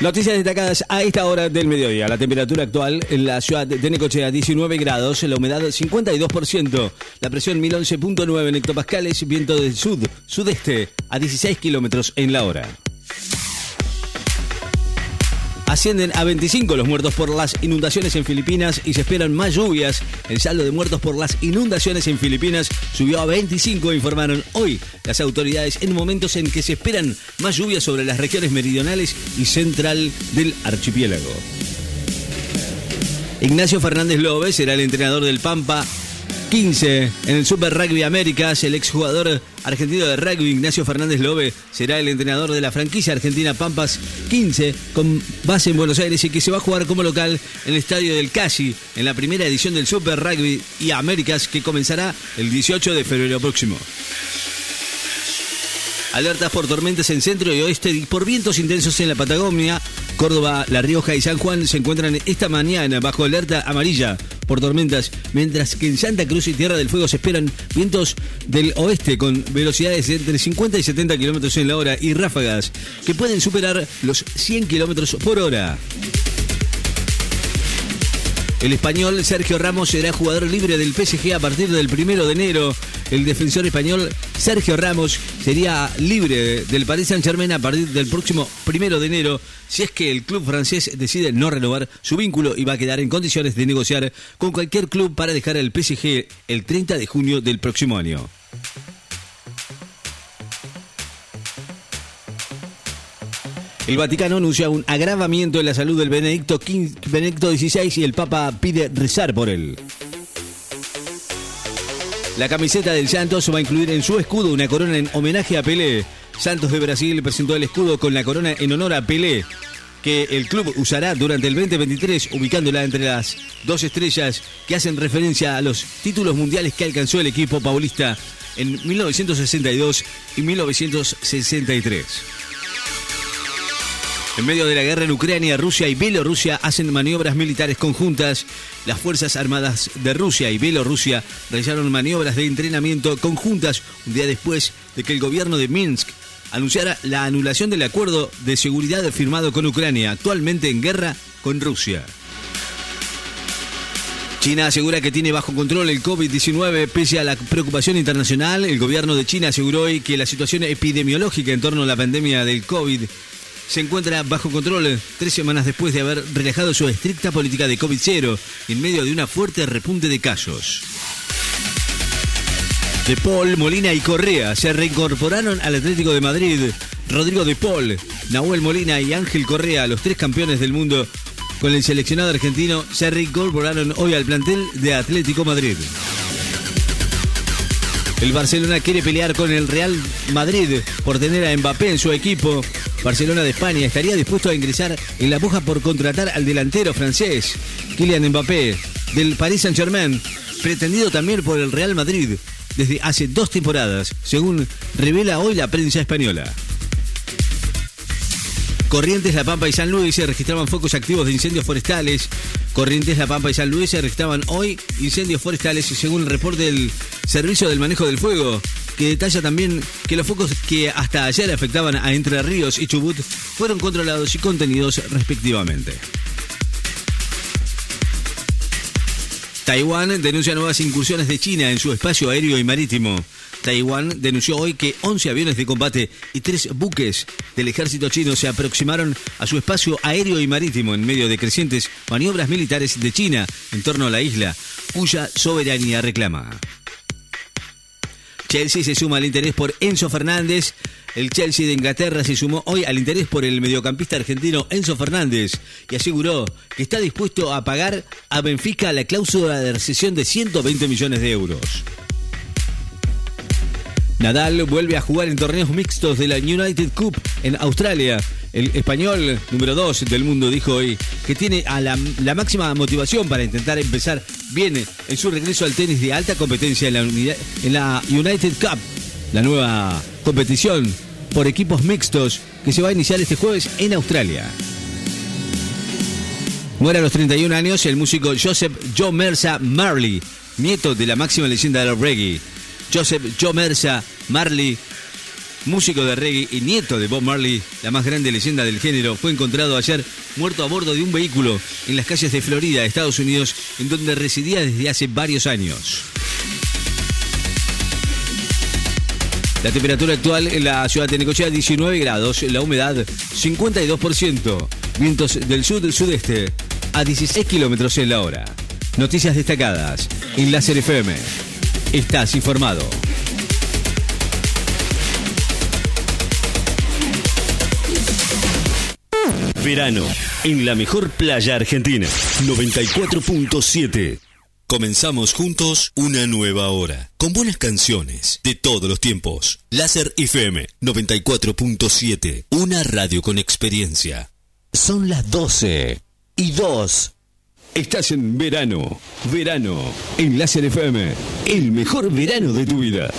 Noticias destacadas a esta hora del mediodía. La temperatura actual en la ciudad de Necochea 19 grados, la humedad 52%, la presión 1011.9 en hectopascales, viento del sud, sudeste a 16 kilómetros en la hora. Ascienden a 25 los muertos por las inundaciones en Filipinas y se esperan más lluvias. El saldo de muertos por las inundaciones en Filipinas subió a 25, informaron hoy las autoridades en momentos en que se esperan más lluvias sobre las regiones meridionales y central del archipiélago. Ignacio Fernández López será el entrenador del Pampa 15. En el Super Rugby Américas, el exjugador argentino de rugby Ignacio Fernández Lobe será el entrenador de la franquicia argentina Pampas 15 con base en Buenos Aires y que se va a jugar como local en el estadio del Casi en la primera edición del Super Rugby y Américas que comenzará el 18 de febrero próximo. Alertas por tormentas en centro y oeste y por vientos intensos en la Patagonia. Córdoba, La Rioja y San Juan se encuentran esta mañana bajo alerta amarilla por tormentas, mientras que en Santa Cruz y Tierra del Fuego se esperan vientos del oeste con velocidades de entre 50 y 70 kilómetros en la hora y ráfagas que pueden superar los 100 kilómetros por hora. El español Sergio Ramos será jugador libre del PSG a partir del primero de enero. El defensor español Sergio Ramos sería libre del Paris Saint-Germain a partir del próximo primero de enero si es que el club francés decide no renovar su vínculo y va a quedar en condiciones de negociar con cualquier club para dejar el PSG el 30 de junio del próximo año. El Vaticano anuncia un agravamiento en la salud del Benedicto, Benedicto XVI y el Papa pide rezar por él. La camiseta del Santos va a incluir en su escudo una corona en homenaje a Pelé. Santos de Brasil presentó el escudo con la corona en honor a Pelé, que el club usará durante el 2023, ubicándola entre las dos estrellas que hacen referencia a los títulos mundiales que alcanzó el equipo paulista en 1962 y 1963. En medio de la guerra en Ucrania, Rusia y Bielorrusia hacen maniobras militares conjuntas. Las Fuerzas Armadas de Rusia y Bielorrusia realizaron maniobras de entrenamiento conjuntas un día después de que el gobierno de Minsk anunciara la anulación del acuerdo de seguridad firmado con Ucrania, actualmente en guerra con Rusia. China asegura que tiene bajo control el COVID-19 pese a la preocupación internacional. El gobierno de China aseguró hoy que la situación epidemiológica en torno a la pandemia del COVID se encuentra bajo control tres semanas después de haber relajado su estricta política de COVID-0 en medio de una fuerte repunte de casos. De Paul, Molina y Correa se reincorporaron al Atlético de Madrid. Rodrigo De Paul, Nahuel Molina y Ángel Correa, los tres campeones del mundo con el seleccionado argentino, se reincorporaron hoy al plantel de Atlético Madrid. El Barcelona quiere pelear con el Real Madrid por tener a Mbappé en su equipo. Barcelona de España estaría dispuesto a ingresar en la puja por contratar al delantero francés, Kylian Mbappé, del Paris Saint-Germain, pretendido también por el Real Madrid desde hace dos temporadas, según revela hoy la prensa española. Corrientes, La Pampa y San Luis se registraban focos activos de incendios forestales. Corrientes, La Pampa y San Luis se registraban hoy incendios forestales según el reporte del Servicio del Manejo del Fuego, que detalla también que los focos que hasta ayer afectaban a Entre Ríos y Chubut fueron controlados y contenidos respectivamente. Taiwán denuncia nuevas incursiones de China en su espacio aéreo y marítimo. Taiwán denunció hoy que 11 aviones de combate y 3 buques del ejército chino se aproximaron a su espacio aéreo y marítimo en medio de crecientes maniobras militares de China en torno a la isla, cuya soberanía reclama. Chelsea se suma al interés por Enzo Fernández. El Chelsea de Inglaterra se sumó hoy al interés por el mediocampista argentino Enzo Fernández y aseguró que está dispuesto a pagar a Benfica la cláusula de recesión de 120 millones de euros. Nadal vuelve a jugar en torneos mixtos de la United Cup en Australia. El español número 2 del mundo dijo hoy que tiene a la, máxima motivación para intentar empezar bien en su regreso al tenis de alta competencia en la, United Cup, la nueva competición por equipos mixtos que se va a iniciar este jueves en Australia. Muere a los 31 años el músico Joseph Joe Mersa Marley, nieto de la máxima leyenda del reggae. Joseph Joe Mersa Marley músico de reggae y nieto de Bob Marley, la más grande leyenda del género, fue encontrado ayer muerto a bordo de un vehículo en las calles de Florida, Estados Unidos, en donde residía desde hace varios años. La temperatura actual en la ciudad de Necochea 19 grados, la humedad 52%, vientos del sur-sudeste a 16 kilómetros en la hora. Noticias destacadas en Láser FM. Estás informado. Verano, en la mejor playa argentina. 94.7. Comenzamos juntos una nueva hora, con buenas canciones de todos los tiempos. Láser FM 94.7, una radio con experiencia. Son las 12 y 2. Estás en verano, verano, en Láser FM, el mejor verano de tu vida.